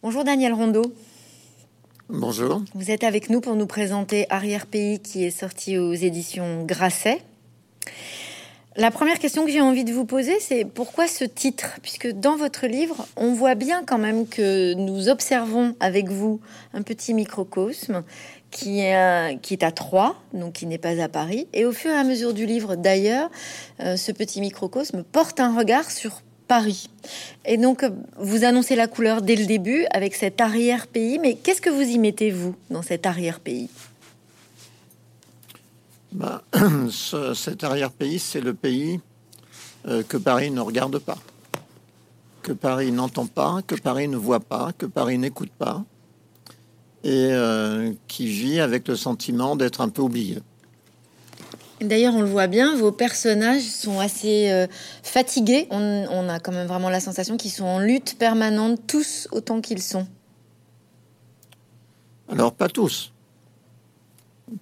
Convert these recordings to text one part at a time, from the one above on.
Bonjour Daniel Rondeau. Bonjour. Vous êtes avec nous pour nous présenter Arrière-Pays qui est sorti aux éditions Grasset. La première question que j'ai envie de vous poser, c'est pourquoi ce titre? Puisque dans votre livre, on voit bien quand même que nous observons avec vous un petit microcosme qui est, à, qui est à Troyes, donc qui n'est pas à Paris. Et au fur et à mesure du livre, d'ailleurs, euh, ce petit microcosme porte un regard sur Paris. Et donc, vous annoncez la couleur dès le début avec cet arrière-pays. Mais qu'est-ce que vous y mettez, vous, dans cet arrière-pays? Bah, ce, Cet arrière-pays, c'est le pays euh, que Paris ne regarde pas, que Paris n'entend pas, que Paris ne voit pas, que Paris n'écoute pas, et euh, qui vit avec le sentiment d'être un peu oublié. D'ailleurs, on le voit bien, vos personnages sont assez euh, fatigués. On, on, a quand même vraiment la sensation qu'ils sont en lutte permanente, tous autant qu'ils sont. Alors, pas tous.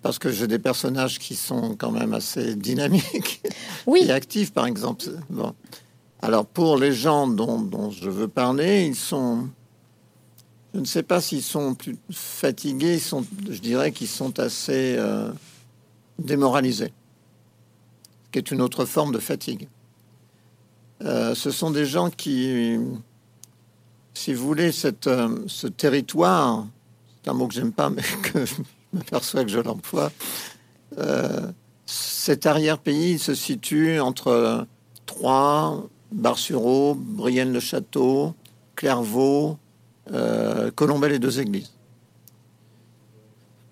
Parce que j'ai des personnages qui sont quand même assez dynamiques oui. et actifs, par exemple. Bon. Alors, pour les gens dont, dont, je veux parler, ils sont. Je ne sais pas s'ils sont plus fatigués, ils sont, je dirais qu'ils sont assez euh, démoralisés qui est une autre forme de fatigue. Euh, ce sont des gens qui, si vous voulez, cette, euh, ce territoire, c'est un mot que j'aime pas, mais que je m'aperçois que je l'emploie, euh, cet arrière-pays se situe entre Troyes, Bar-sur-Aube, Brienne-le-Château, Clairvaux, Colombelles et deux églises.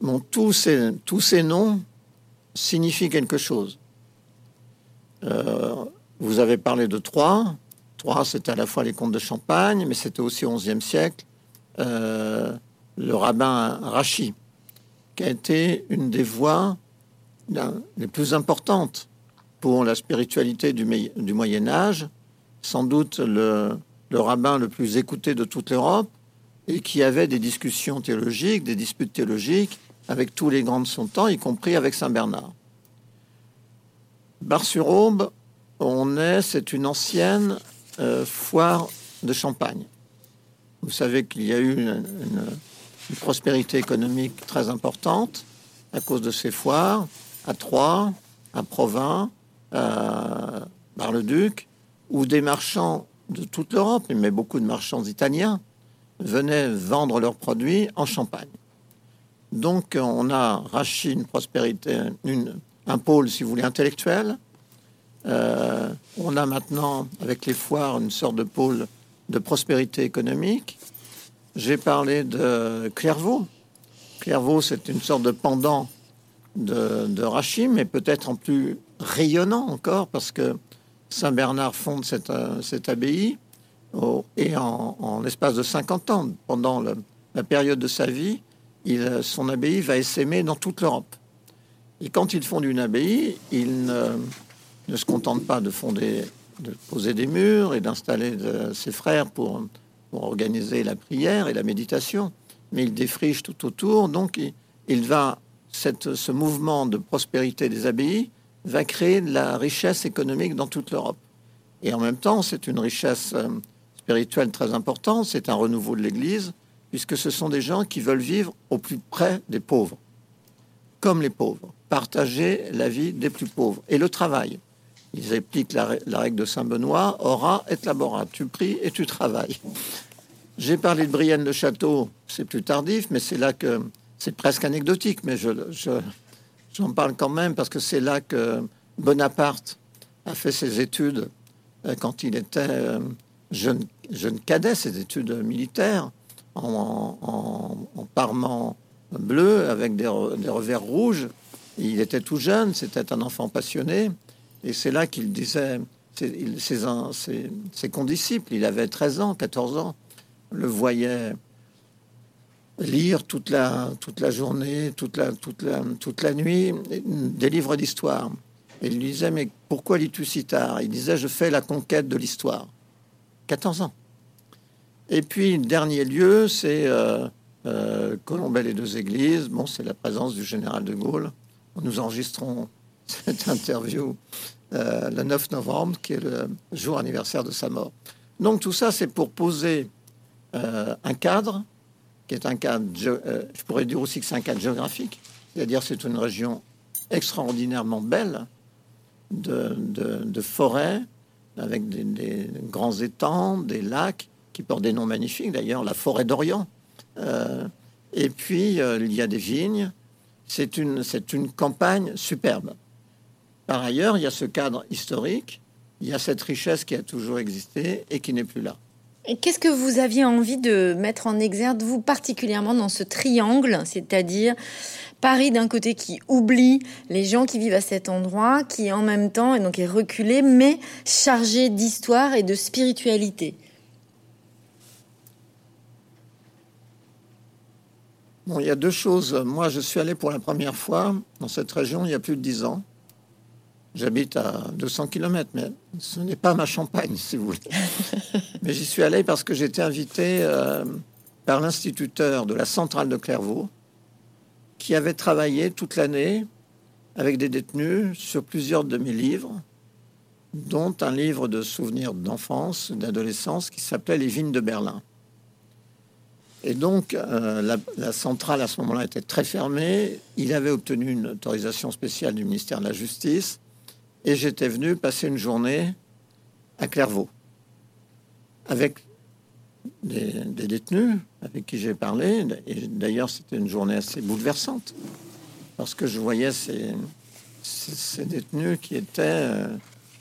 Bon, tous ces, tous ces noms signifient quelque chose. Euh, vous avez parlé de Troyes. Troyes, c'était à la fois les comtes de Champagne, mais c'était aussi au XIe siècle euh, le rabbin Rachi, qui a été une des voix les plus importantes pour la spiritualité du, Moyen Âge, sans doute le, rabbin le plus écouté de toute l'Europe, et qui avait des discussions théologiques, des disputes théologiques avec tous les grands de son temps, y compris avec Saint Bernard. Bar-sur-Aube, on est, c'est une ancienne euh, foire de champagne. Vous savez qu'il y a eu une, prospérité économique très importante à cause de ces foires à Troyes, à Provins, à Bar-le-Duc, où des marchands de toute l'Europe, mais beaucoup de marchands italiens, venaient vendre leurs produits en Champagne. Donc on a rachi une prospérité, une, un pôle, si vous voulez, intellectuel. Euh, on a maintenant, avec les foires, une sorte de pôle de prospérité économique. J'ai parlé de Clairvaux. Clairvaux, c'est une sorte de pendant de, de Rachim, mais peut-être en plus rayonnant encore, parce que Saint-Bernard fonde cette, euh, cette abbaye et en, l'espace de 50 ans, pendant la période de sa vie, son abbaye va essaimer dans toute l'Europe. Et quand ils fondent une abbaye, ils ne, se contentent pas de fonder, de poser des murs et d'installer ses frères pour, pour, organiser la prière et la méditation, mais ils défrichent tout autour. Donc, il, il va cette, ce mouvement de prospérité des abbayes va créer de la richesse économique dans toute l'Europe. Et en même temps, c'est une richesse euh, spirituelle très importante. C'est un renouveau de l'Église, puisque ce sont des gens qui veulent vivre au plus près des pauvres, comme les pauvres partager la vie des plus pauvres et le travail. Ils appliquent la, règle de Saint Benoît ora et labora. Tu pries et tu travailles. J'ai parlé de Brienne le château, c'est plus tardif, mais c'est là que c'est presque anecdotique, mais je, j'en parle quand même parce que c'est là que Bonaparte a fait ses études euh, quand il était euh, jeune, jeune cadet, ses études militaires en, en, en parement bleu avec des, des revers rouges. Il était tout jeune, c'était un enfant passionné, et c'est là qu'il disait ses, ses, ses, condisciples, il avait 13 ans, 14 ans, le voyait lire toute la, toute la journée, toute la, toute, la, toute la nuit, des livres d'histoire. Et il disait, mais pourquoi lis-tu si tard? Il disait, je fais la conquête de l'histoire. 14 ans. Et puis, dernier lieu, c'est euh, euh, deux églises. Bon, c'est la présence du général de Gaulle nous enregistrons cette interview euh, le 9 novembre, qui est le jour anniversaire de sa mort. Donc tout ça, c'est pour poser un cadre qui est un cadre, je pourrais dire aussi que c'est un cadre géographique, c'est-à-dire c'est une région extraordinairement belle de, forêts avec des, grands étangs, des lacs qui portent des noms magnifiques d'ailleurs, la forêt d'Orient. Euh, et puis euh, il y a des vignes. C'est une, c'est une campagne superbe. Par ailleurs, il y a ce cadre historique, il y a cette richesse qui a toujours existé et qui n'est plus là. Qu'est-ce que vous aviez envie de mettre en exergue, vous particulièrement dans ce triangle, c'est-à-dire Paris d'un côté qui oublie les gens qui vivent à cet endroit, qui en même temps est donc est reculé, mais chargé d'histoire et de spiritualité? Bon, il y a deux choses. Moi, je suis allé pour la première fois dans cette région il y a plus de dix ans. J'habite à 200 km, mais ce n'est pas ma Champagne, si vous voulez. mais j'y suis allé parce que j'étais invité euh, par l'instituteur de la centrale de Clairvaux, qui avait travaillé toute l'année avec des détenus sur plusieurs de mes livres, dont un livre de souvenirs d'enfance, d'adolescence, qui s'appelait Les vignes de Berlin. Et donc, euh, la, centrale à ce moment-là était très fermée. Il avait obtenu une autorisation spéciale du ministère de la Justice et j'étais venu passer une journée à Clairvaux avec des, détenus avec qui j'ai parlé. Et d'ailleurs, c'était une journée assez bouleversante parce que je voyais ces, ces, détenus qui étaient euh,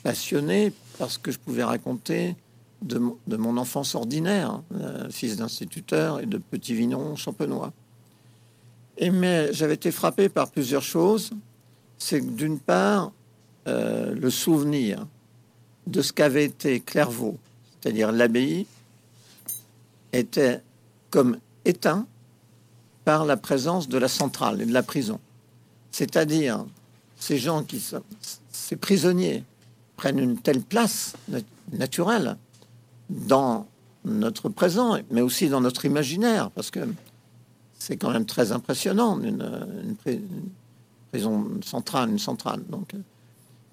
passionnés parce que je pouvais raconter de, mon enfance ordinaire, euh, fils d'instituteur et de petit vignon champenois. Et mais j'avais été frappé par plusieurs choses. C'est d'une part, euh, le souvenir de ce qu'avait été Clairvaux, c'est-à-dire l'abbaye, était comme éteint par la présence de la centrale et de la prison. C'est-à-dire, ces gens qui sont, ces prisonniers, prennent une telle place naturelle dans notre présent, mais aussi dans notre imaginaire, parce que c'est quand même très impressionnant, une, prison centrale, une centrale. Donc,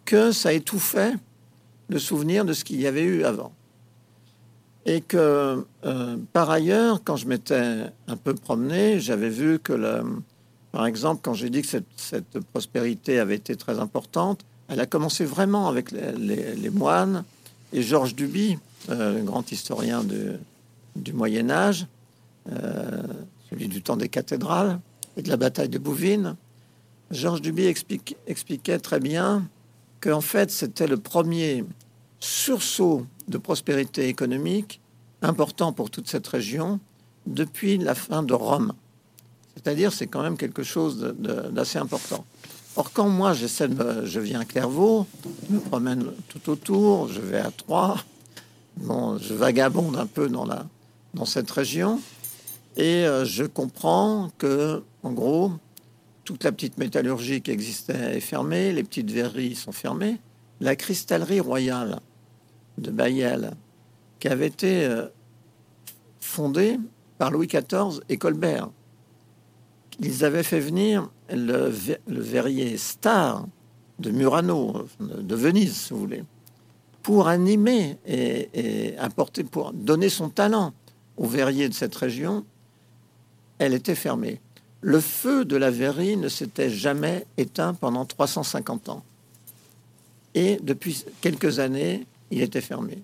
que ça étouffait le souvenir de ce qu'il y avait eu avant. Et que, euh, par ailleurs, quand je m'étais un peu promené, j'avais vu que, le, par exemple, quand j'ai dit que cette, prospérité avait été très importante, elle a commencé vraiment avec les, moines et Georges Duby, le grand historien du Moyen Âge, euh, celui du temps des cathédrales et de la bataille de Bouvines. Georges Duby expliquait très bien qu'en fait c'était le premier sursaut de prospérité économique important pour toute cette région depuis la fin de Rome. C'est-à-dire c'est quand même quelque chose d'assez important. Or quand moi j'essaie de je viens à Clairvaux, je me promène tout autour, je vais à Troyes, je vagabonde un peu dans cette région. Et euh, je comprends que en gros toute la petite métallurgie qui existait est fermée, les petites verreries sont fermées. La cristallerie royale de Bayel, qui avait été euh, fondée par Louis XIV et Colbert, ils avaient fait venir le, verrier star de Murano, de Venise, si vous voulez, pour animer et, apporter, pour donner son talent au verrier de cette région, elle était fermée le feu de la verrerie ne s'était jamais éteint pendant 350 ans. Et depuis quelques années, il était fermé.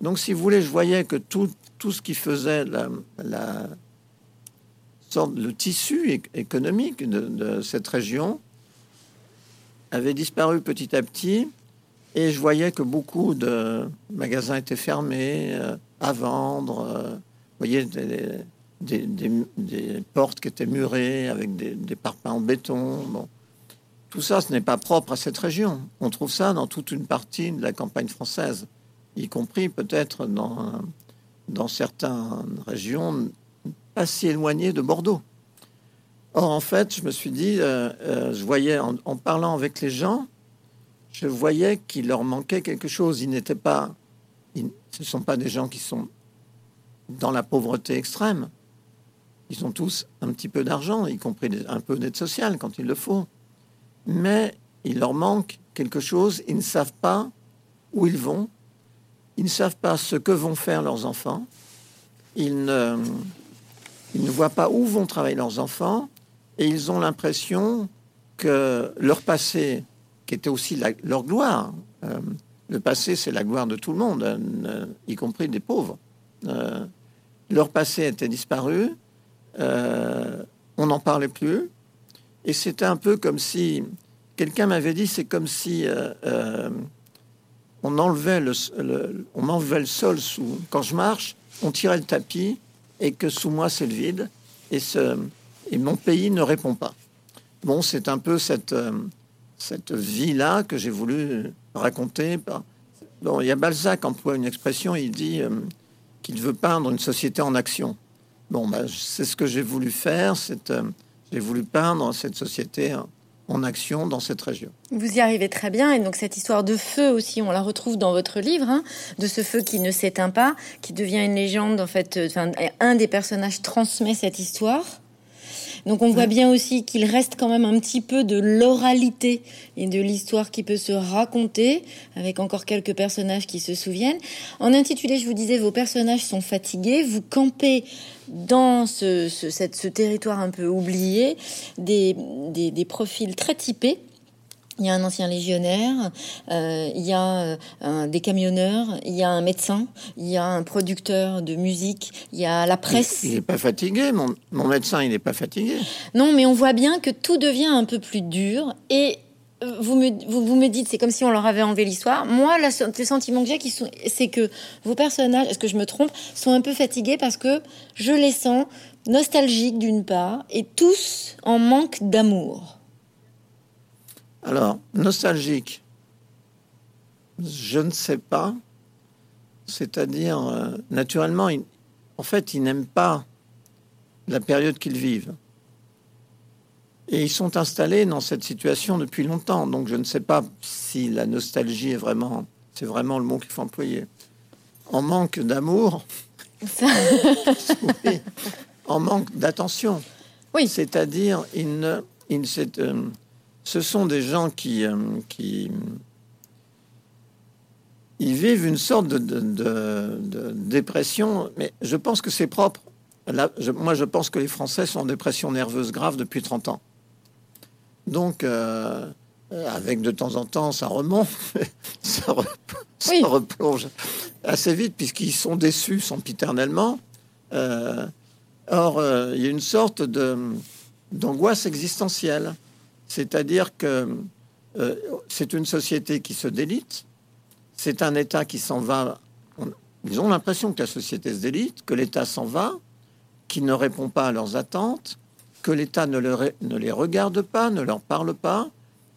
Donc, si vous voulez, je voyais que tout, tout ce qui faisait la, la sorte, le tissu économique de, cette région avait disparu petit à petit. Et je voyais que beaucoup de magasins étaient fermés euh, à vendre. Euh, vous voyez, des, portes qui étaient murées avec des, parpaings en béton. Bon. Tout ça, ce n'est pas propre à cette région. On trouve ça dans toute une partie de la campagne française, y compris peut-être dans, dans certaines régions pas si éloignées de Bordeaux. Or, en fait, je me suis dit, euh, je voyais en, parlant avec les gens, je voyais qu'il leur manquait quelque chose. Ils n'étaient pas, ce ne sont pas des gens qui sont dans la pauvreté extrême. Ils ont tous un petit peu d'argent, y compris un peu d'aide sociale quand il le faut. Mais il leur manque quelque chose. Ils ne savent pas où ils vont. Ils ne savent pas ce que vont faire leurs enfants. ils ne, ils ne voient pas où vont travailler leurs enfants et ils ont l'impression que leur passé, était aussi leur gloire, euh, le passé c'est la gloire de tout le monde, euh, y compris des pauvres, euh, leur passé était disparu, on n'en parlait plus, et c'était un peu comme si quelqu'un m'avait dit, c'est comme si on enlevait le, on enlevait le sol sous quand je marche, on tirait le tapis et que sous moi c'est le vide et ce et mon pays ne répond pas. Bon, c'est un peu cette cette vie là que j'ai voulu raconter. Bon, il y a Balzac emploie une expression, il dit euh, qu'il veut peindre une société en action. Bon, ben, c'est ce que j'ai voulu faire. Euh, j'ai voulu peindre cette société en action dans cette région. Vous y arrivez très bien, et donc cette histoire de feu aussi, on la retrouve dans votre livre, hein, de ce feu qui ne s'éteint pas, qui devient une légende. En fait, euh, un des personnages transmet cette histoire. Donc on voit bien aussi qu'il reste quand même un petit peu de l'oralité et de l'histoire qui peut se raconter avec encore quelques personnages qui se souviennent. En intitulé, je vous disais, vos personnages sont fatigués, vous campez dans ce, ce, territoire un peu oublié des, des profils très typés il y a un ancien légionnaire, euh, il y a euh, des camionneurs, il y a un médecin, il y a un producteur de musique, il y a la presse. Il n'est pas fatigué, mon, médecin, il n'est pas fatigué. Non, mais on voit bien que tout devient un peu plus dur et euh, vous me, vous, me dites, c'est comme si on leur avait enlevé l'histoire. Moi, la, le sentiment que j'ai, c'est que vos personnages, est-ce que je me trompe, sont un peu fatigués parce que je les sens nostalgiques d'une part et tous en manque d'amour. Alors, nostalgique, je ne sais pas. C'est-à-dire, euh, naturellement, en fait, ils n'aiment pas la période qu'ils vivent. Et ils sont installés dans cette situation depuis longtemps. Donc, je ne sais pas si la nostalgie est vraiment, c'est vraiment le mot qu'il faut employer. En manque d'amour, en manque d'attention. Oui. C'est-à-dire, ils ne, ils, euh, ce sont des gens qui, euh, qui ils vivent une sorte de, dépression, mais je pense que c'est propre. Là, moi, je pense que les Français sont en dépression nerveuse grave depuis 30 ans. Donc, euh, avec de temps en temps, ça remonte, ça, replonge assez vite, puisqu'ils sont déçus sempiternellement. Euh, or, il y a une sorte d'angoisse existentielle. C'est-à-dire que euh, c'est une société qui se délite, c'est un État qui s'en va. ils ont l'impression que la société se délite, que l'État s'en va, qui ne répond pas à leurs attentes, que l'État ne, ne, les regarde pas, ne leur parle pas,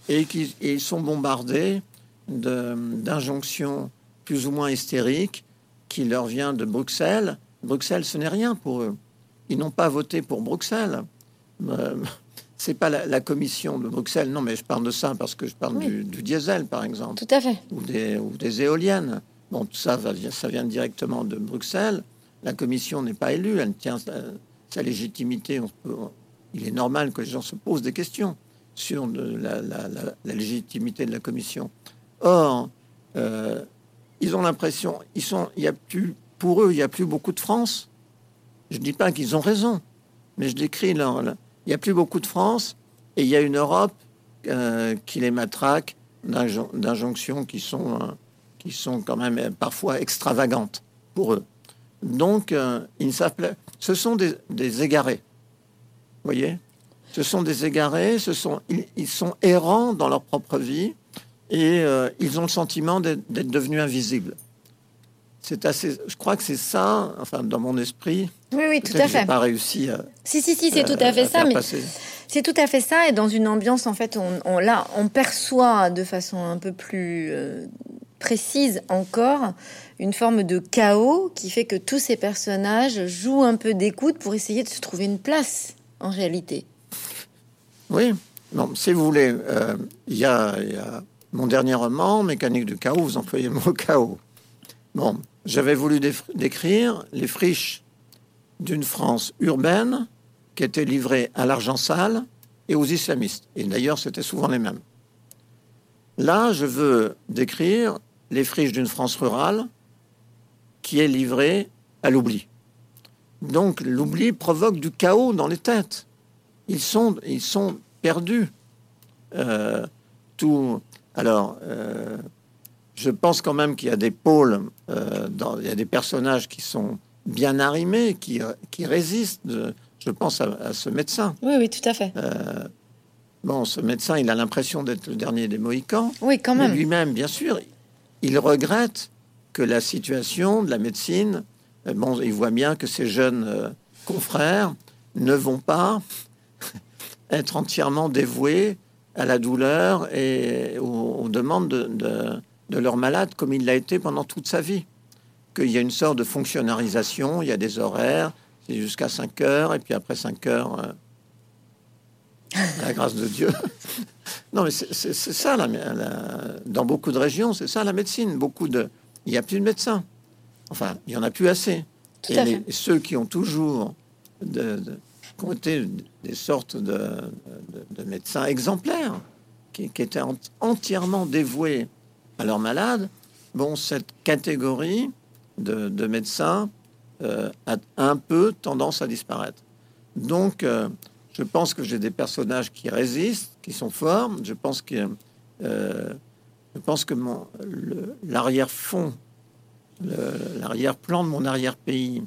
et qu'ils sont bombardés d'injonctions plus ou moins hystériques qui leur vient de Bruxelles. Bruxelles, ce n'est rien pour eux. Ils n'ont pas voté pour Bruxelles. Euh, c'est pas la, commission de Bruxelles, non, mais je parle de ça parce que je parle du, diesel, par exemple. Tout à fait. Ou des, ou des éoliennes. Bon, tout ça, va, ça vient directement de Bruxelles. La commission n'est pas élue, elle tient sa, légitimité. il est normal que les gens se posent des questions sur la, légitimité de la commission. Or, euh, ils ont l'impression, ils sont, il y a plus, pour eux, il n'y a plus beaucoup de France. Je dis pas qu'ils ont raison, mais je décris leur, il n'y a plus beaucoup de France et il y a une Europe euh, qui les matraque d'injonctions qui sont, euh, qui sont quand même euh, parfois extravagantes pour eux. Donc, ils ne Ce sont des, égarés. Voyez? Ce sont des égarés, ce sont, ils, sont errants dans leur propre vie et ils ont le sentiment d'être devenus invisibles. C'est assez. Je crois que c'est ça, enfin, dans mon esprit. Oui, oui, tout à fait. Pas réussi à. Si, si, si, c'est tout à fait ça, mais c'est tout à fait ça. Et dans une ambiance, en fait, on, là, on perçoit de façon un peu plus euh, précise encore une forme de chaos qui fait que tous ces personnages jouent un peu d'écoute pour essayer de se trouver une place en réalité. Oui, non, si vous voulez, euh, il y, a mon dernier roman, Mécanique du chaos, vous employez le mot chaos. Bon, j'avais voulu décrire les friches d'une France urbaine qui étaient livrées à l'argent sale et aux islamistes. Et d'ailleurs, c'était souvent les mêmes. Là, je veux décrire les friches d'une France rurale qui est livrée à l'oubli. Donc l'oubli provoque du chaos dans les têtes. Ils sont, ils sont perdus. Euh, tout. Alors, euh, je pense quand même qu'il y a des pôles, euh, dans, il y a des personnages qui sont bien arrimés, qui, qui résistent. je pense à, ce médecin. Oui, oui, tout à fait. bon, ce médecin, il a l'impression d'être le dernier des Mohicans. Oui, quand même. Lui-même, bien sûr, il regrette que la situation de la médecine, bon, il voit bien que ces jeunes confrères ne vont pas être entièrement dévoués à la douleur et aux, demandes de, de, leur malade comme il l'a été pendant toute sa vie. Qu'il y a une sorte de fonctionnalisation, il y a des horaires, c'est jusqu'à 5 heures, et puis après 5 heures, euh, la grâce de Dieu. non, mais c'est ça, la, dans beaucoup de régions, c'est ça la médecine. Beaucoup de, il n'y a plus de médecins. Enfin, il y en a plus assez. et ceux qui ont toujours de, ont été des sortes de, médecins exemplaires, qui, étaient entièrement dévoués à leurs malades. Bon, cette catégorie de, médecins euh, a un peu tendance à disparaître. Donc, euh, je pense que j'ai des personnages qui résistent, qui sont forts. Je pense que euh, je pense que mon l'arrière-fond, l'arrière-plan de mon arrière-pays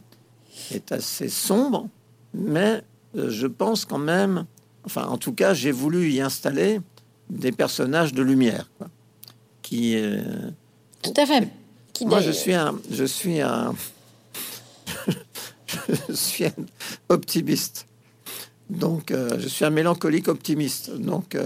est assez sombre, mais je pense quand même, enfin, en tout cas, j'ai voulu y installer des personnages de lumière, qui. Euh, tout à fait. moi, je suis un, je suis un, je suis un optimiste. Donc, euh, je suis un mélancolique optimiste. Donc,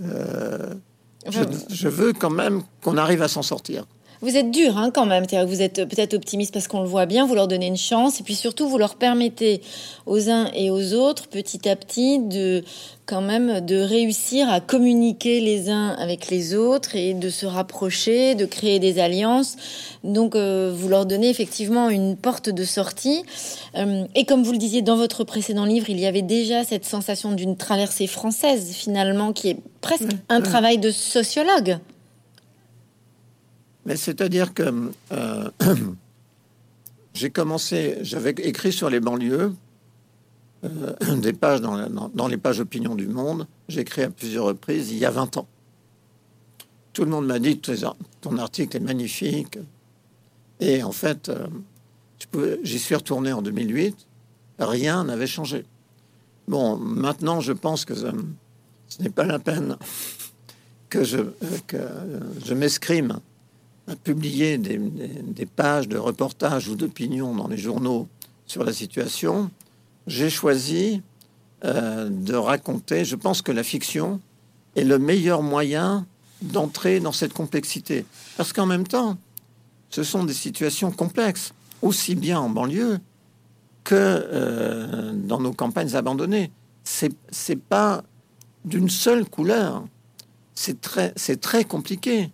je, veux quand même qu'on arrive à s'en sortir. Vous êtes dur hein, quand même, vous êtes peut-être optimiste parce qu'on le voit bien, vous leur donnez une chance et puis surtout vous leur permettez aux uns et aux autres petit à petit de quand même de réussir à communiquer les uns avec les autres et de se rapprocher, de créer des alliances. Donc euh, vous leur donnez effectivement une porte de sortie. Euh, et comme vous le disiez dans votre précédent livre, il y avait déjà cette sensation d'une traversée française finalement qui est presque un travail de sociologue. Mais c'est-à-dire que euh, j'ai commencé, j'avais écrit sur les banlieues euh, des pages dans, les pages opinion du Monde. J'ai écrit à plusieurs reprises il y a 20 ans. Tout le monde m'a dit ton article est magnifique. Et en fait, euh, j'y suis retourné en 2008. Rien n'avait changé. Bon, maintenant, je pense que ce n'est pas la peine que je, que je m'escrime à publier des, pages de reportages ou d'opinions dans les journaux sur la situation, j'ai choisi euh, de raconter, je pense que la fiction est le meilleur moyen d'entrer dans cette complexité. Parce qu'en même temps, ce sont des situations complexes, aussi bien en banlieue que euh, dans nos campagnes abandonnées. C'est, pas d'une seule couleur. C'est très, très compliqué.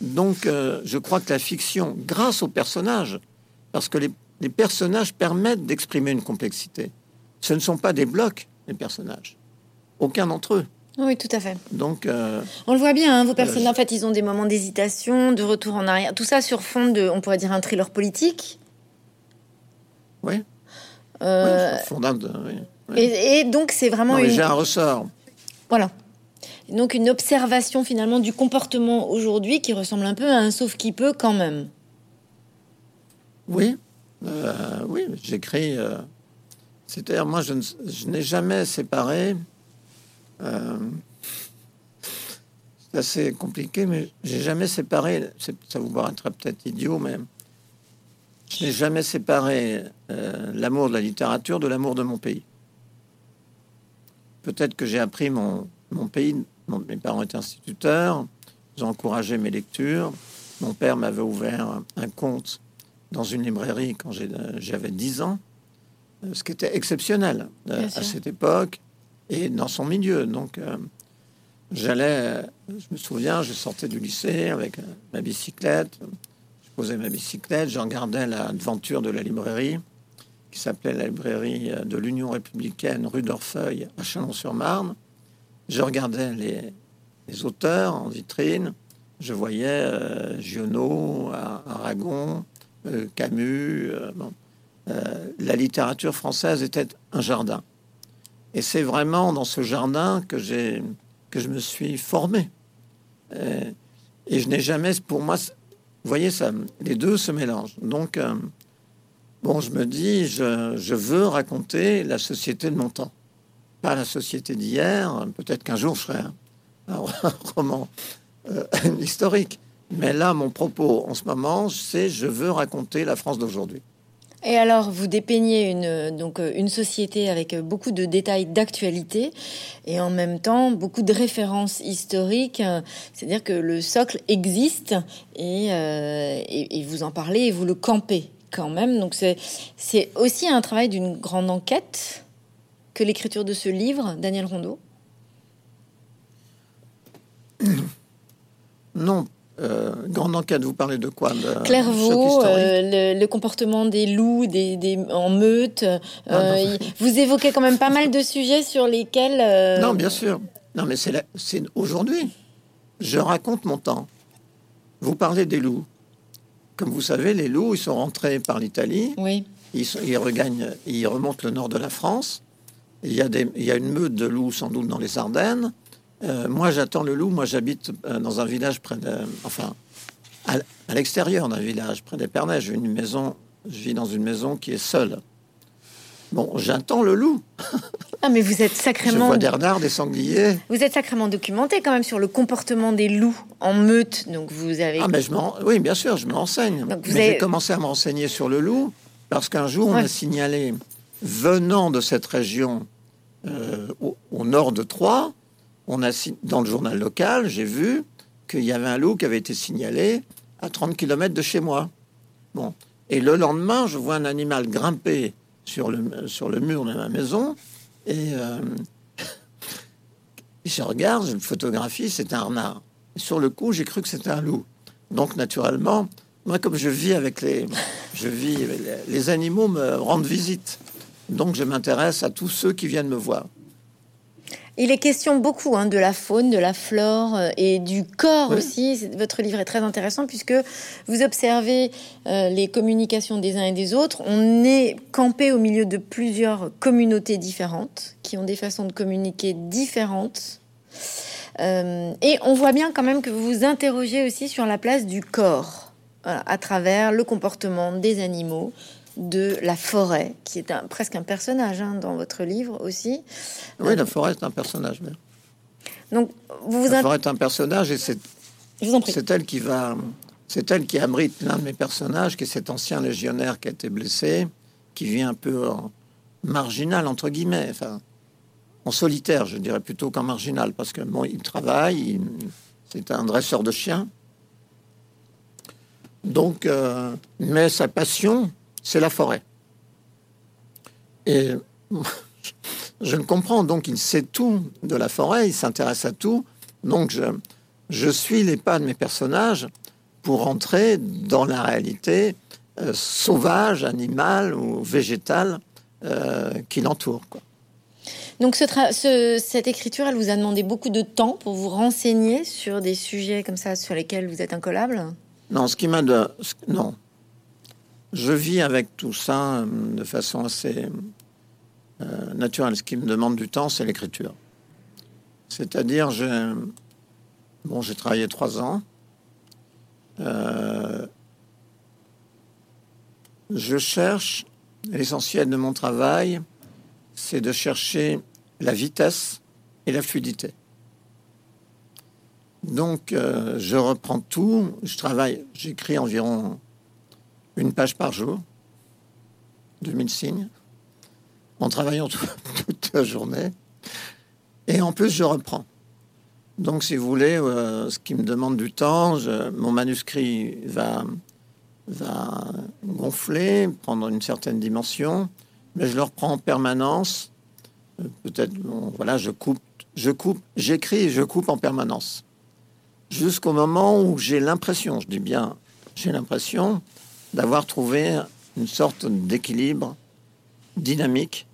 Donc, euh, je crois que la fiction, grâce aux personnages, parce que les, personnages permettent d'exprimer une complexité. Ce ne sont pas des blocs, les personnages. Aucun d'entre eux. Oui, tout à fait. Donc, euh, on le voit bien. Hein, vos personnages, en fait, ils ont des moments d'hésitation, de retour en arrière. Tout ça sur fond de, on pourrait dire, un thriller politique. Oui. Euh, et, donc, c'est vraiment. J'ai un ressort. Voilà donc une observation finalement du comportement aujourd'hui qui ressemble un peu à un sauf qui peut quand même. Oui, euh, oui, j'écris. Euh, c'est-à-dire, moi, je, n'ai jamais séparé. Euh, c'est assez compliqué, mais j'ai jamais séparé. Ça vous paraîtra peut-être idiot, mais je n'ai jamais séparé l'amour de la littérature de l'amour de mon pays. Peut-être que j'ai appris mon, mon pays mes parents étaient instituteurs, j'ai encouragé mes lectures. Mon père m'avait ouvert un compte dans une librairie quand j'avais 10 ans, euh, ce qui était exceptionnel euh, à cette époque et dans son milieu. Donc, euh, j'allais, je me souviens, je sortais du lycée avec ma bicyclette, je posais ma bicyclette, je regardais la devanture de la librairie qui s'appelait la librairie de l'Union républicaine rue d'Orfeuille à Chalon-sur-Marne je regardais les, auteurs en vitrine. Je voyais euh, Giono, Aragon, euh, Camus. Euh, la littérature française était un jardin. Et c'est vraiment dans ce jardin que que je me suis formé. et je n'ai jamais, pour moi, vous voyez ça, les deux se mélangent. Donc, bon, je me dis, je veux raconter la société de mon temps la société d'hier. Peut-être qu'un jour je ferai un, roman euh, historique. Mais là, mon propos en ce moment, c'est je veux raconter la France d'aujourd'hui. Et alors, vous dépeignez une, donc, une société avec beaucoup de détails d'actualité et en même temps beaucoup de références historiques. C'est-à-dire que le socle existe et, euh, et, et, vous en parlez et vous le campez quand même. Donc, c'est aussi un travail d'une grande enquête que l'écriture de ce livre, Daniel Rondeau Non. Euh, grande enquête, vous parlez de quoi Clairvaux, euh, le, comportement des loups des, en meute. Euh, ah, vous évoquez quand même pas mal de sujets sur lesquels... Non, bien sûr. Non, mais c'est aujourd'hui. Je raconte mon temps. Vous parlez des loups. Comme vous savez, les loups, ils sont rentrés par l'Italie. Oui. Ils, ils, regagnent, ils remontent le nord de la France. Il y, a des, il y a une meute de loups sans doute dans les Ardennes. Euh, moi, j'attends le loup. Moi, j'habite euh, dans un village près de, enfin, à, l'extérieur d'un village près d'Épernay. J'ai une maison. Je vis dans une maison qui est seule. Bon, j'attends le loup. Ah, mais vous êtes sacrément. Je vois des renards, des sangliers. Vous êtes sacrément documenté quand même sur le comportement des loups en meute. Donc vous avez. Ah, mais je oui, bien sûr, je me renseigne. J'ai commencé à me renseigner sur le loup parce qu'un jour, on a signalé venant de cette région euh, au, nord de Troyes, on a dans le journal local, j'ai vu qu'il y avait un loup qui avait été signalé à 30 km de chez moi. Bon. Et le lendemain, je vois un animal grimper sur le, sur le mur de ma maison et euh, je regarde, je photographie, c'est un renard. sur le coup, j'ai cru que c'était un loup. Donc, naturellement, moi, comme je vis avec les, je vis, les animaux me rendent visite. Donc je m'intéresse à tous ceux qui viennent me voir. Il est question beaucoup hein, de la faune, de la flore euh, et du corps aussi. Votre livre est très intéressant puisque vous observez euh, les communications des uns et des autres. On est campé au milieu de plusieurs communautés différentes qui ont des façons de communiquer différentes. Euh, et on voit bien quand même que vous vous interrogez aussi sur la place du corps à travers le comportement des animaux, de la forêt, qui est un, presque un personnage hein, dans votre livre aussi. Oui, la forêt est un personnage. Donc, vous vous la forêt est un personnage et c'est c'est elle qui va, c'est elle qui abrite l'un de mes personnages, qui est cet ancien légionnaire qui a été blessé, qui vit un peu en marginal entre guillemets, enfin en solitaire, je dirais plutôt qu'en marginal, parce que bon, il travaille, c'est un dresseur de chiens. Donc, euh, mais sa passion, c'est la forêt. Et je ne comprends donc, il sait tout de la forêt, il s'intéresse à tout. Donc je, je suis les pas de mes personnages pour entrer dans la réalité euh, sauvage, animale ou végétale euh, qui l'entoure. Donc ce cette écriture, elle vous a demandé beaucoup de temps pour vous renseigner sur des sujets comme ça sur lesquels vous êtes incollable Non, ce qui m'a... Non, je vis avec tout ça euh, de façon assez euh, naturelle. Ce qui me demande du temps, c'est l'écriture. C'est-à-dire, j'ai bon, travaillé trois ans. Euh, je cherche, l'essentiel de mon travail, c'est de chercher la vitesse et la fluidité. Donc, je reprends tout. Je travaille, j'écris environ une page par jour, 2000 signes, en travaillant toute la journée. Et en plus, je reprends. Donc, si vous voulez, euh, ce qui me demande du temps, mon manuscrit va, gonfler, prendre une certaine dimension, mais je le reprends en permanence. Euh, peut-être, voilà, je coupe, je coupe, j'écris et je coupe en permanence. Jusqu'au moment où j'ai l'impression, je dis bien, j'ai l'impression d'avoir trouvé une sorte d'équilibre dynamique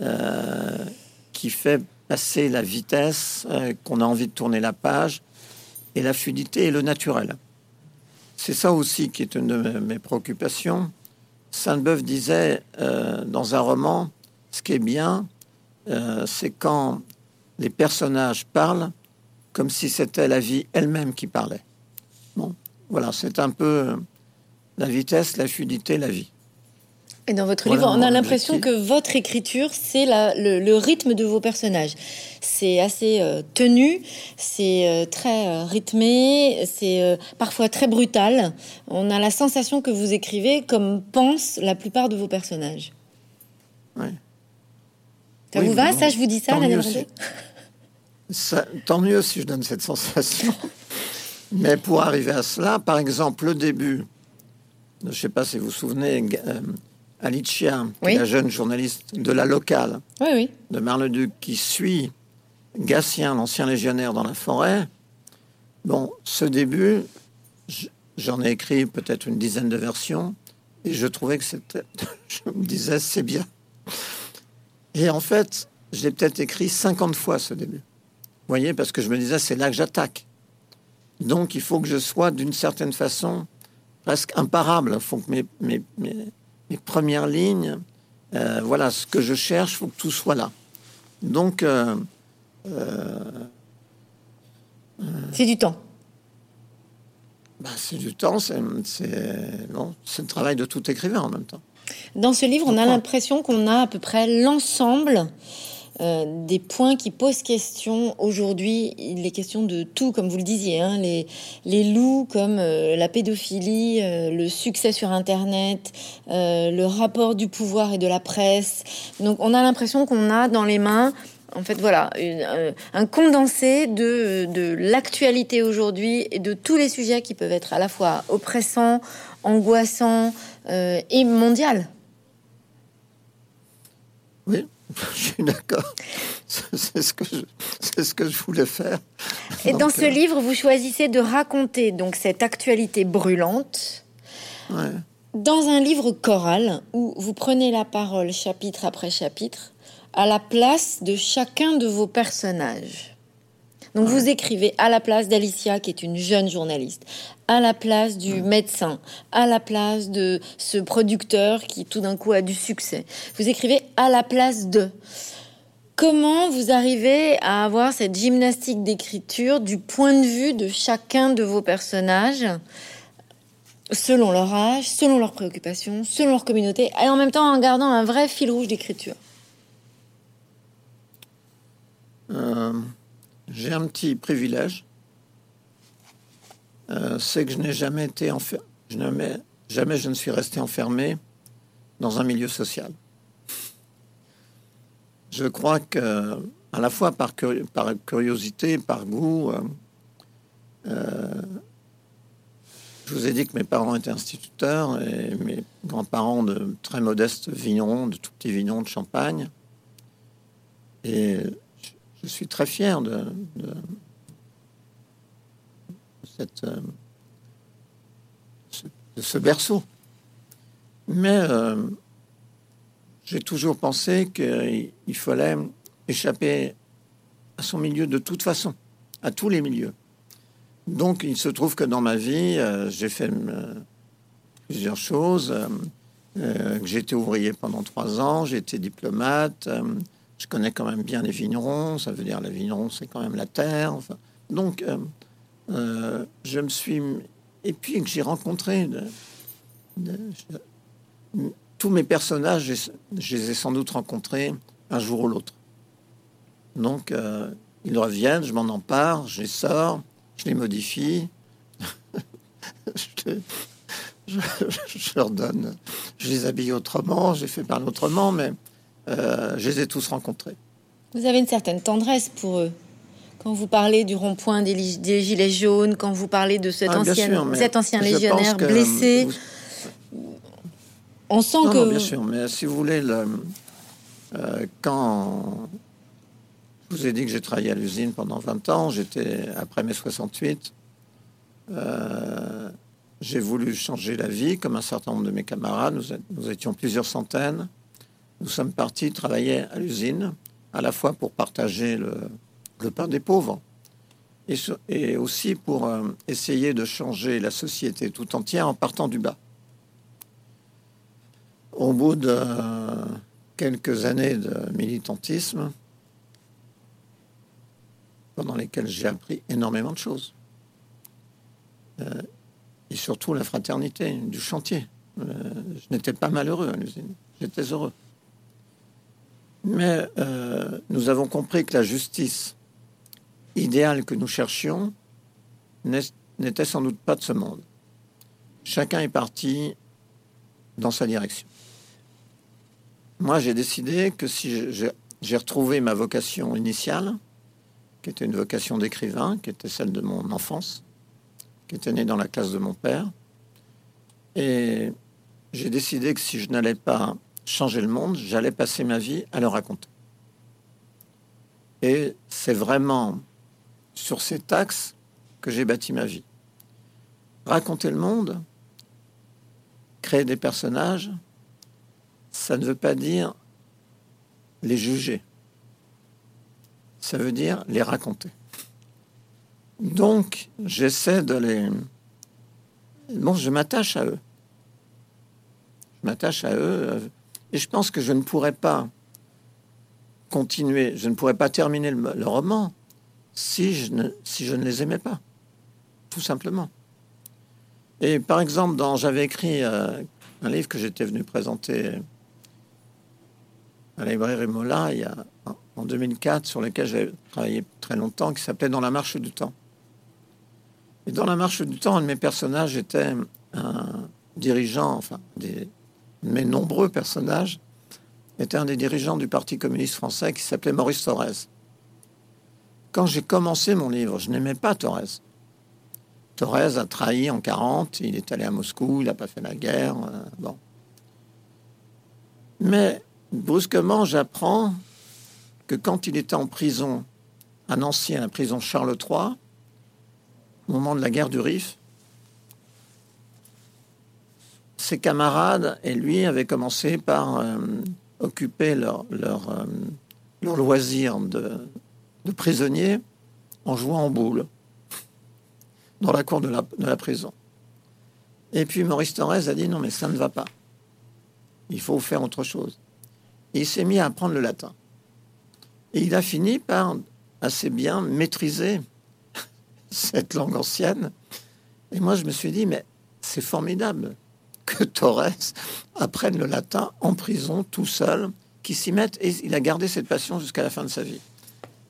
euh, qui fait passer la vitesse, euh, qu'on a envie de tourner la page, et la fluidité et le naturel. C'est ça aussi qui est une de mes préoccupations, Sainte-Beuve disait euh, dans un roman, ce qui est bien, c'est quand les personnages parlent comme si c'était la vie elle-même qui parlait. Bon, voilà, c'est un peu la vitesse, la fluidité, la vie. Et dans votre livre, on a l'impression que votre écriture, c'est le, rythme de vos personnages. C'est assez euh, tenu, c'est euh, très euh, rythmé, c'est parfois très brutal. On a la sensation que vous écrivez comme pensent la plupart de vos personnages. Ça vous va Ça, je vous dis ça, ça, Tant mieux si je donne cette sensation. Mais pour arriver à cela, par exemple, le début, je ne sais pas si vous vous souvenez, Alicia, la jeune journaliste de la locale de Marle-Duc, qui suit Gatien, l'ancien légionnaire, dans la forêt. Bon, ce début, j'en ai écrit peut-être une dizaine de versions, et je trouvais que c'était. Je me disais, c'est bien. Et en fait, j'ai peut-être écrit 50 fois ce début. Vous voyez, parce que je me disais, c'est là que j'attaque. Donc, il faut que je sois d'une certaine façon presque imparable. Il faut que mes, mes, premières lignes, euh, voilà, ce que je cherche, faut que tout soit là. Donc, euh, euh, c'est du temps. Bah, c'est du temps, c'est bon, le travail de tout écrivain en même temps. Dans ce livre, on a l'impression qu'on a à peu près l'ensemble euh, des points qui posent question aujourd'hui. Il est question de tout, comme vous le disiez, hein, les, loups comme euh, la pédophilie, euh, le succès sur Internet, le rapport du pouvoir et de la presse. Donc on a l'impression qu'on a dans les mains en fait, voilà, un condensé de, de l'actualité aujourd'hui et de tous les sujets qui peuvent être à la fois oppressants, angoissants et mondial. Oui, Je suis d'accord. C'est ce que je, c'est ce que je voulais faire. Et dans ce euh, livre, vous choisissez de raconter donc cette actualité brûlante. Dans un livre choral où vous prenez la parole chapitre après chapitre à la place de chacun de vos personnages. Donc vous écrivez à la place d'Alicia, qui est une jeune journaliste, à la place du médecin, à la place de ce producteur qui tout d'un coup a du succès. Vous écrivez à la place de. Comment vous arrivez à avoir cette gymnastique d'écriture du point de vue de chacun de vos personnages selon leur âge, selon leurs préoccupations, selon leur communauté, et en même temps en gardant un vrai fil rouge d'écriture? Euh, j'ai un petit privilège. Euh, c'est que je n'ai jamais été enfermé. Je jamais je ne suis resté enfermé dans un milieu social. Je crois que, à la fois par, curiosité, par goût, euh, euh, je vous ai dit que mes parents étaient instituteurs et mes grands-parents de très modestes vignerons, de tout petits vignerons de Champagne. Et je suis très fier de, euh, ce berceau. Mais euh, j'ai toujours pensé qu'il fallait échapper à son milieu de toute façon, à tous les milieux. Donc il se trouve que dans ma vie, euh, j'ai fait plusieurs choses. été ouvrier pendant trois ans, j'ai été diplomate, je connais quand même bien les vignerons, ça veut dire les vignerons, c'est quand même la terre. Donc, euh, euh, je me suis. Et puis j'ai rencontré tous mes personnages, je, les ai sans doute rencontrés un jour ou l'autre. Donc, euh, ils reviennent, je m'en empare, je les sors, je les modifie, je, je, leur donne, je les habille autrement, j'ai fait parler autrement, mais euh, je les ai tous rencontrés. Vous avez une certaine tendresse pour eux. Quand vous parlez du rond-point des, gilets jaunes, quand vous parlez de cet, ah, ancien, cet ancien légionnaire blessé, on sent que... bien sûr, mais si vous voulez, le, euh, quand je vous ai dit que j'ai travaillé à l'usine pendant 20 ans, j'étais après mai 68, euh, j'ai voulu changer la vie, comme un certain nombre de mes camarades, nous étions plusieurs centaines, nous sommes partis travailler à l'usine, à la fois pour partager le, pain des pauvres et, aussi pour euh, essayer de changer la société tout entière en partant du bas. au bout de quelques années de militantisme, pendant lesquelles j'ai appris énormément de choses, euh, et surtout la fraternité du chantier. Euh, je n'étais pas malheureux à l'usine, j'étais heureux. Mais euh, nous avons compris que la justice idéale que nous cherchions n'était sans doute pas de ce monde. Chacun est parti dans sa direction. Moi, j'ai décidé que si j'ai retrouvé ma vocation initiale, qui était une vocation d'écrivain, qui était celle de mon enfance, qui était née dans la classe de mon père, et j'ai décidé que si je n'allais pas changer le monde, j'allais passer ma vie à le raconter. Et c'est vraiment sur cet axe que j'ai bâti ma vie. Raconter le monde, créer des personnages, ça ne veut pas dire les juger. Ça veut dire les raconter. Donc, j'essaie de les... Bon, je m'attache à eux. Je m'attache à eux. Et je pense que je ne pourrais pas continuer, je ne pourrais pas terminer le, roman si je, ne, si je ne les aimais pas. Tout simplement. Et par exemple, dans, j'avais écrit euh, un livre que j'étais venu présenter à la librairie Mola en 2004, sur lequel j'ai travaillé très longtemps, qui s'appelait Dans la marche du temps. Et dans la marche du temps, un de mes personnages était un dirigeant, enfin, des, mes nombreux personnages, était un des dirigeants du Parti communiste français qui s'appelait Maurice Thorez. Quand j'ai commencé mon livre, je n'aimais pas Thorez. Thorez a trahi en 40, il est allé à Moscou, il n'a pas fait la guerre. Euh, bon. Mais brusquement, j'apprends que quand il était en prison à Nancy, la prison Charles III, au moment de la guerre du Rif, ses camarades et lui avaient commencé par euh, occuper leur, leur, euh, leur loisir de, de prisonnier en jouant en boule dans la cour de la, de la prison. Et puis Maurice Thorez a dit non mais ça ne va pas. Il faut faire autre chose. Il s'est mis à apprendre le latin. Et il a fini par assez bien maîtriser cette langue ancienne. Et moi, je me suis dit, mais c'est formidable que Torres apprenne le latin en prison, tout seul, qui s'y mette. Et il a gardé cette passion jusqu'à la fin de sa vie.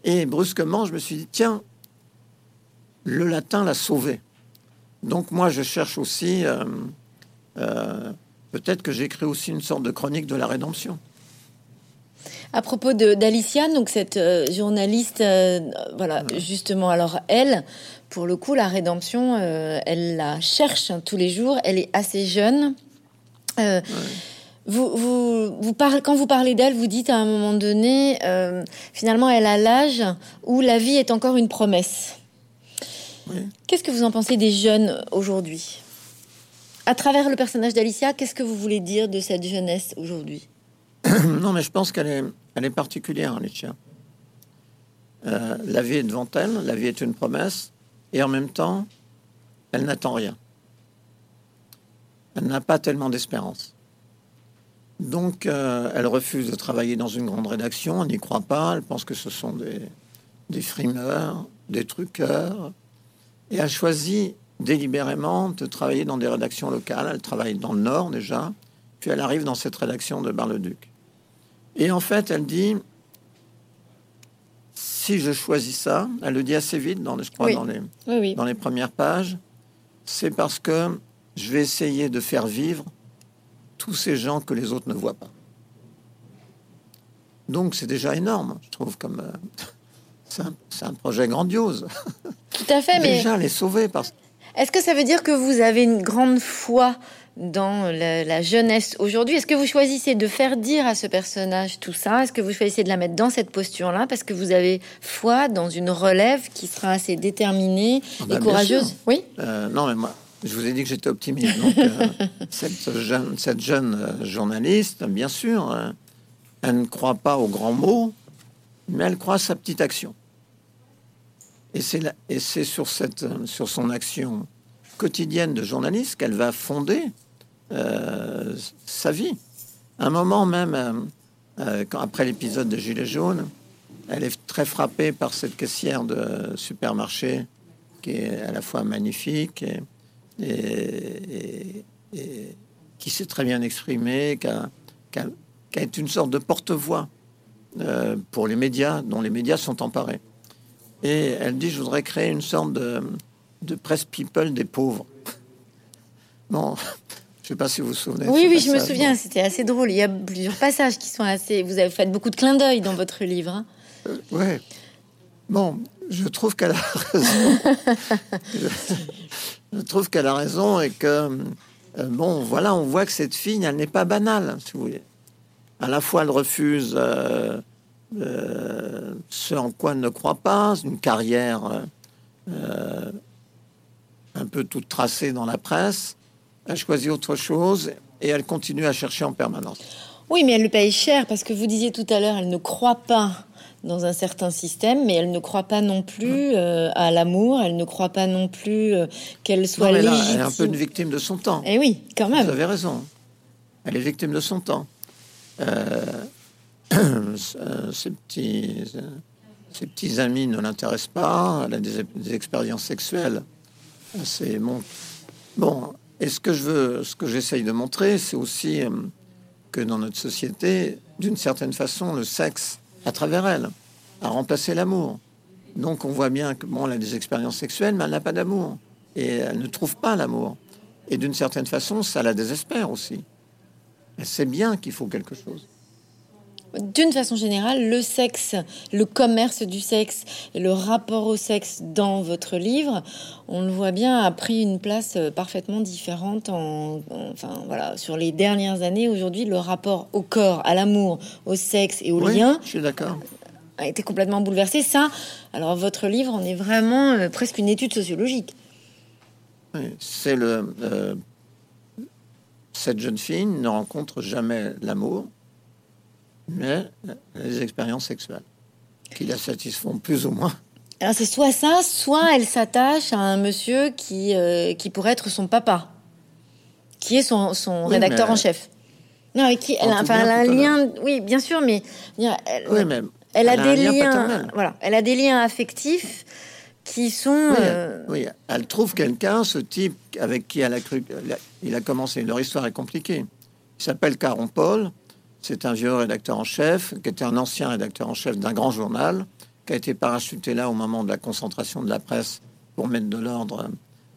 Et brusquement, je me suis dit, tiens, le latin l'a sauvé. Donc moi, je cherche aussi, euh, euh, peut-être que j'écris aussi une sorte de chronique de la rédemption. À propos d'Alicia, donc cette euh, journaliste, euh, voilà, justement, alors elle, pour le coup, la rédemption, euh, elle la cherche tous les jours. Elle est assez jeune. Vous, vous, vous parlez, quand vous parlez d'elle, vous dites à un moment donné, finalement, elle a l'âge où la vie est encore une promesse. Qu'est-ce que vous en pensez des jeunes aujourd'hui? À travers le personnage d'Alicia, qu'est-ce que vous voulez dire de cette jeunesse aujourd'hui? Non, mais je pense qu'elle est, elle est particulière, Alicia. Euh, la vie est devant elle, la vie est une promesse, et en même temps, elle n'attend rien. Elle n'a pas tellement d'espérance. Donc, euh, elle refuse de travailler dans une grande rédaction, elle n'y croit pas, elle pense que ce sont des, frimeurs, des truqueurs, et elle choisit délibérément de travailler dans des rédactions locales. Elle travaille dans le Nord déjà, puis elle arrive dans cette rédaction de Bar-le-Duc. Et en fait, elle dit si je choisis ça, elle le dit assez vite, dans, je crois, dans, les, dans les premières pages, c'est parce que je vais essayer de faire vivre tous ces gens que les autres ne voient pas. Donc c'est déjà énorme, je trouve, comme euh, c'est un, projet grandiose. Tout à fait, mais déjà les sauver parce. Est-ce que ça veut dire que vous avez une grande foi dans la, jeunesse aujourd'hui. Est-ce que vous choisissez de faire dire à ce personnage tout ça? Est-ce que vous choisissez de la mettre dans cette posture-là parce que vous avez foi dans une relève qui sera assez déterminée ah bah, et courageuse? Oui? Euh, Non, mais moi, je vous ai dit que j'étais optimiste. Donc, euh, cette jeune, cette jeune euh, journaliste, bien sûr, elle ne croit pas aux grands mots, mais elle croit à sa petite action. Et c'est sur, cette, sur son action quotidienne de journaliste qu'elle va fonder euh, sa vie. un moment même, quand, après l'épisode de Gilets jaunes, elle est très frappée par cette caissière de supermarché qui est à la fois magnifique et, qui s'est très bien exprimée, qui été une sorte de porte-voix euh, pour les médias, dont les médias sont emparés. Et elle dit, je voudrais créer une sorte de, de presse people des pauvres. Bon, je sais pas si vous vous souvenez. Oui, oui, je me souviens. C'était assez drôle. Il y a plusieurs passages qui sont assez. Vous avez fait beaucoup de clins d'œil dans votre livre. Hein. Euh, ouais. Bon, je trouve qu'elle a raison. je, trouve qu'elle a raison et que euh, bon, voilà, on voit que cette fille, elle n'est pas banale, si vous voulez. À la fois, elle refuse euh, ce en quoi elle ne croit pas, une carrière un peu toute tracée dans la presse. Elle choisit autre chose et elle continue à chercher en permanence. Oui, mais elle le paye cher parce que vous disiez tout à l'heure, elle ne croit pas dans un certain système, mais elle ne croit pas non plus euh, à l'amour, elle ne croit pas non plus euh, qu'elle soit légitime. elle est un peu une victime de son temps. Eh oui, quand même. Vous avez raison. Elle est victime de son temps. Euh, ses, petits, ses petits amis ne l'intéressent pas. Elle a des, expériences sexuelles assez bon. Bon, et ce que je veux, ce que j'essaye de montrer, c'est aussi que dans notre société, d'une certaine façon, le sexe à travers elle, à remplacer l'amour. Donc on voit bien que bon, elle a des expériences sexuelles, mais elle n'a pas d'amour. Et elle ne trouve pas l'amour. Et d'une certaine façon, ça la désespère aussi. Elle sait bien qu'il faut quelque chose d'une façon générale, le sexe, le commerce du sexe et le rapport au sexe dans votre livre, on le voit bien, a pris une place euh, parfaitement différente. En, enfin, voilà, sur les dernières années, aujourd'hui, le rapport au corps, à l'amour, au sexe et au lien, je suis d'accord, a été complètement bouleversé. Ça, alors votre livre, on est vraiment euh, presque une étude sociologique. c'est le euh, cette jeune fille ne rencontre jamais l'amour mais les expériences sexuelles qui la satisfont plus ou moins. Alors c'est soit ça, soit elle s'attache à un monsieur qui, euh, qui pourrait être son papa, qui est son, son rédacteur en chef. Non, avec qui elle, a, enfin, elle a un lien, oui, bien sûr, mais elle, oui, elle, a, des liens, voilà, elle a des liens affectifs qui sont. Oui, euh, oui. elle trouve quelqu'un, ce type avec qui elle a cru, il a commencé. Leur histoire est compliquée. Il s'appelle Caron Paul. C'est un vieux rédacteur en chef, qui était un ancien rédacteur en chef d'un grand journal, qui a été parachuté là au moment de la concentration de la presse pour mettre de l'ordre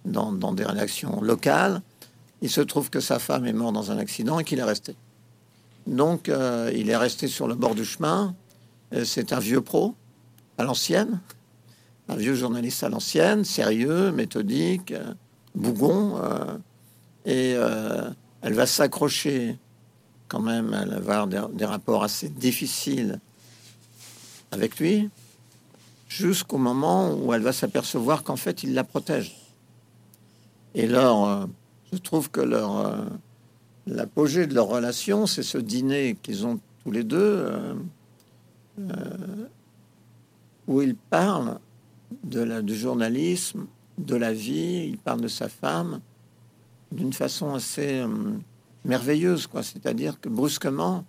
dans, des rédactions locales. Il se trouve que sa femme est morte dans un accident et qu'il est resté. Donc, euh, il est resté sur le bord du chemin. Euh, c'est un vieux pro, à l'ancienne, un vieux journaliste à l'ancienne, sérieux, méthodique, euh, bougon. et elle va s'accrocher quand même, va avoir des, rapports assez difficiles avec lui, jusqu'au moment où elle va s'apercevoir qu'en fait, il la protège. Et alors, euh, je trouve que leur euh, l'apogée de leur relation, c'est ce dîner qu'ils ont tous les deux, euh, où ils parlent de la, du journalisme, de la vie, il parle de sa femme d'une façon assez merveilleuse, quoi. C'est-à-dire que brusquement,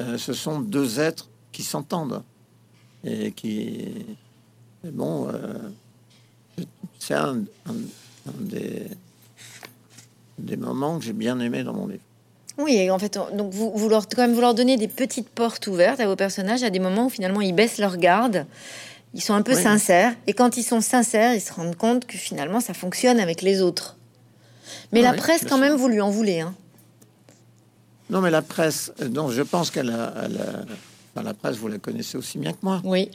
euh, ce sont deux êtres qui s'entendent et qui, bon, euh, c'est un, des, des moments que j'ai bien aimé dans mon livre. Oui, et en fait, donc vous, vous leur, quand même, vous leur donnez des petites portes ouvertes à vos personnages à des moments où finalement ils baissent leur garde, ils sont un peu sincères, et quand ils sont sincères, ils se rendent compte que finalement ça fonctionne avec les autres. Mais la presse, quand même, vous lui en voulez. Hein. Non, mais la presse, non, je pense qu'elle a, la presse, vous la connaissez aussi bien que moi. Oui.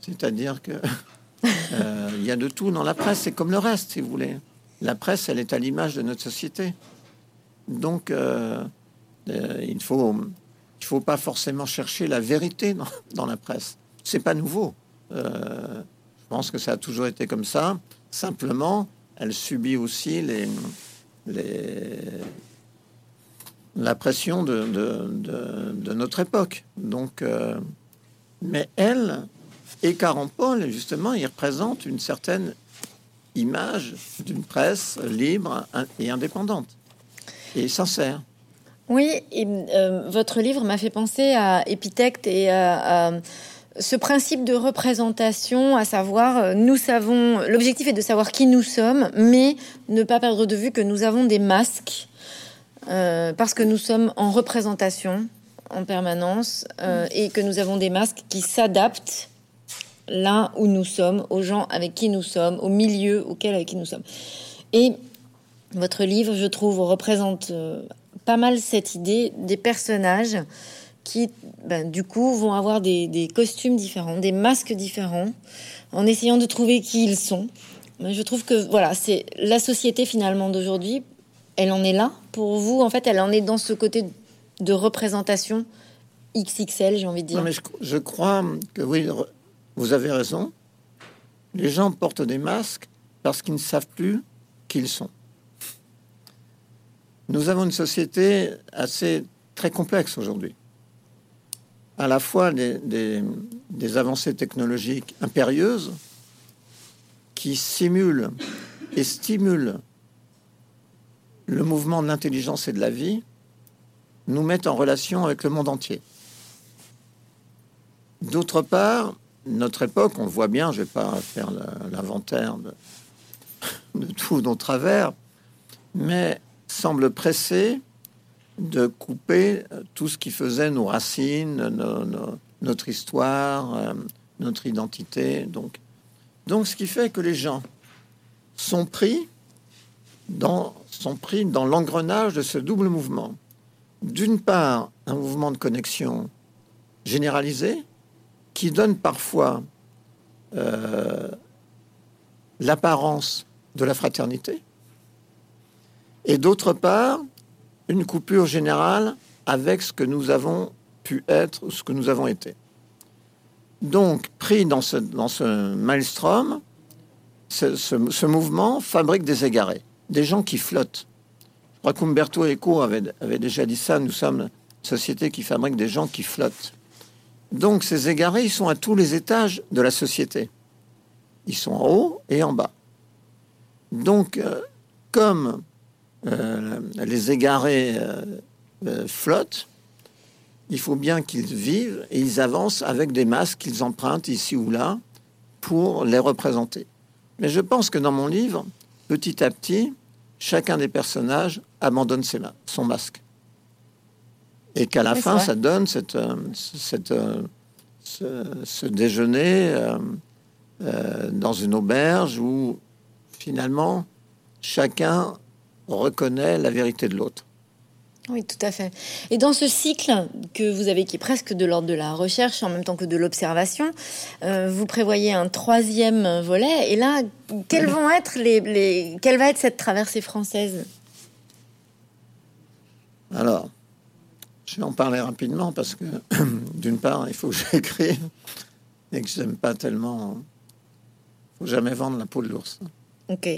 C'est-à-dire que euh, il y a de tout dans la presse. C'est comme le reste, si vous voulez. La presse, elle est à l'image de notre société. Donc, euh, euh, il faut, il faut pas forcément chercher la vérité dans, dans la presse. C'est pas nouveau. je pense que ça a toujours été comme ça. Simplement, elle subit aussi les, les la pression de, notre époque. Donc, euh, mais elle et Caron Paul, justement, ils représentent une certaine image d'une presse libre et indépendante et sincère. Oui, euh, votre livre m'a fait penser à Épithète et à, ce principe de représentation, à savoir, euh, nous savons, l'objectif est de savoir qui nous sommes, mais ne pas perdre de vue que nous avons des masques, euh, parce que nous sommes en représentation en permanence, et que nous avons des masques qui s'adaptent là où nous sommes, aux gens avec qui nous sommes, au milieu auquel avec qui nous sommes. Et votre livre, je trouve, représente pas mal cette idée des personnages qui, ben, du coup, vont avoir des, costumes différents, des masques différents, en essayant de trouver qui ils sont. je trouve que voilà, c'est la société finalement d'aujourd'hui. Elle en est là pour vous. En fait, elle en est dans ce côté de représentation XXL, j'ai envie de dire. Non, mais je, crois que oui, vous avez raison. Les gens portent des masques parce qu'ils ne savent plus qui ils sont. Nous avons une société assez très complexe aujourd'hui. À la fois des, avancées technologiques impérieuses qui simulent et stimulent le mouvement de l'intelligence et de la vie, nous mettent en relation avec le monde entier. D'autre part, notre époque, on le voit bien, je ne vais pas faire l'inventaire de, de tous nos travers, mais semble pressé de couper tout ce qui faisait nos racines, notre histoire, euh, notre identité. Donc, donc, ce qui fait que les gens sont pris dans, sont pris dans l'engrenage de ce double mouvement. D'une part, un mouvement de connexion généralisé qui donne parfois euh, l'apparence de la fraternité, et d'autre part, une coupure générale avec ce que nous avons pu être, ce que nous avons été. Donc, pris dans ce, dans ce maelstrom, ce, mouvement fabrique des égarés, des gens qui flottent. Je crois qu'Umberto Eco avait, déjà dit ça, nous sommes une société qui fabrique des gens qui flottent. Donc, ces égarés, ils sont à tous les étages de la société. Ils sont en haut et en bas. Donc, euh, comme euh, les égarés euh, flottent, il faut bien qu'ils vivent et ils avancent avec des masques qu'ils empruntent ici ou là pour les représenter. Mais je pense que dans mon livre, petit à petit, chacun des personnages abandonne ses son masque. Et qu'à la fin, ça donne cette, cette, ce, déjeuner dans une auberge où finalement chacun reconnaît la vérité de l'autre. Oui, tout à fait. Et dans ce cycle que vous avez, qui est presque de l'ordre de la recherche en même temps que de l'observation, euh, vous prévoyez un troisième volet. Et là, quelles vont être les, quelle va être cette traversée française? Alors, je vais en parler rapidement parce que, d'une part, il faut que j'écrive et que je n'aime pas tellement. Il faut jamais vendre la peau de l'ours. Ok.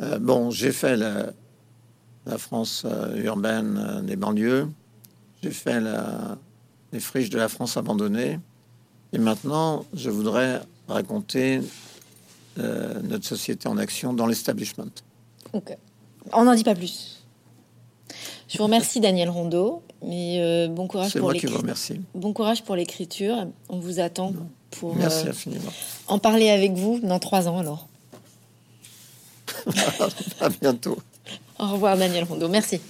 Euh, bon, j'ai fait la, la France euh, urbaine euh, des banlieues. J'ai fait les friches de la France abandonnée. Et maintenant, je voudrais raconter euh, notre société en action dans l'establishment. Ok. On n'en dit pas plus. Je vous remercie, Daniel Rondeau. Mais bon courage pour l'écriture. Bon courage pour l'écriture. On vous attend pour Merci infiniment. en parler avec vous dans trois ans alors. à bientôt. Au revoir Daniel Rondeau, merci.